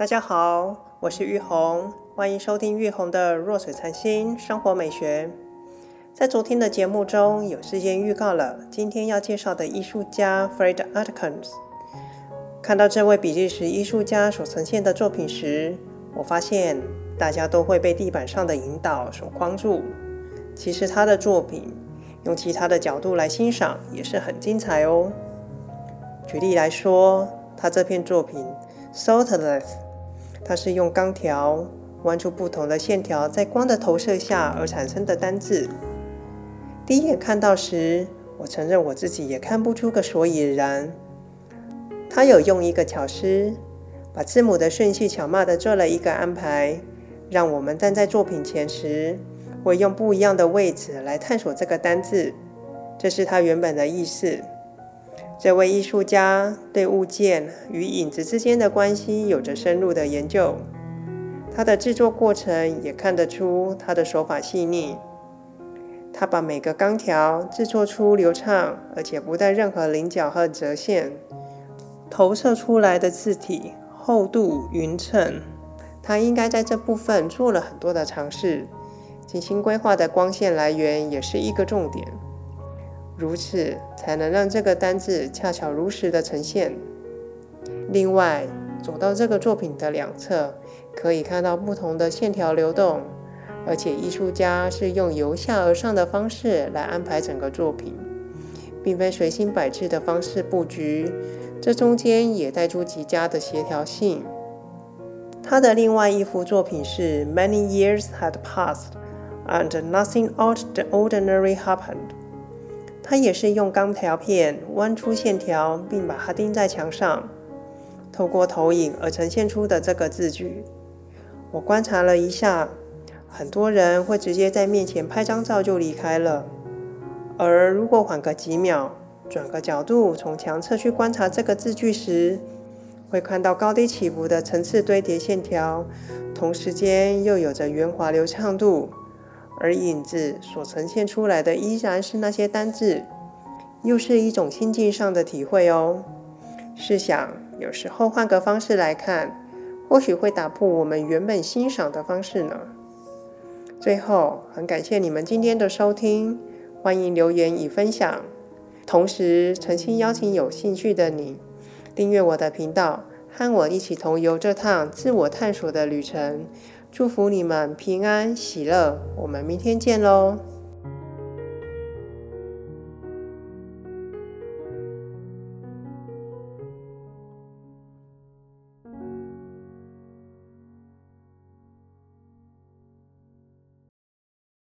大家好，我是玉红，欢迎收听玉红的弱水禅心生活美学。在昨天的节目中，有事先预告了今天要介绍的艺术家 Fred Atkins。看到这位比利时艺术家所呈现的作品时，我发现大家都会被地板上的引导所框住。其实他的作品用其他的角度来欣赏也是很精彩哦。举例来说，他这片作品 Saltless，它是用钢条弯出不同的线条，在光的投射下而产生的单字。第一眼看到时，我承认我自己也看不出个所以然。他有用一个巧思，把字母的顺序巧妙地做了一个安排，让我们站在作品前时，会用不一样的位置来探索这个单字。这是他原本的意思。这位艺术家对物件与影子之间的关系有着深入的研究，他的制作过程也看得出他的手法细腻。他把每个钢条制作出流畅而且不带任何棱角和折线。投射出来的字体厚度匀称，他应该在这部分做了很多的尝试。精心规划的光线来源也是一个重点，如此才能让这个单字恰巧如实的呈现。另外，走到这个作品的两侧，可以看到不同的线条流动，而且艺术家是用由下而上的方式来安排整个作品，并非随心摆置的方式布局。这中间也带出极佳的协调性。他的另外一幅作品是 Many years had passed and nothing out the ordinary happened。他也是用钢条片弯出线条，并把它钉在墙上，透过投影而呈现出的这个字句。我观察了一下，很多人会直接在面前拍张照就离开了，而如果缓个几秒。转个角度，从墙侧去观察这个字句时，会看到高低起伏的层次堆叠线条，同时间又有着圆滑流畅度，而影子所呈现出来的依然是那些单字，又是一种心境上的体会哦。试想，有时候换个方式来看，或许会打破我们原本欣赏的方式呢。最后，很感谢你们今天的收听，欢迎留言与分享。同时，诚心邀请有兴趣的你订阅我的频道，和我一起同游这趟自我探索的旅程。祝福你们平安喜乐，我们明天见喽！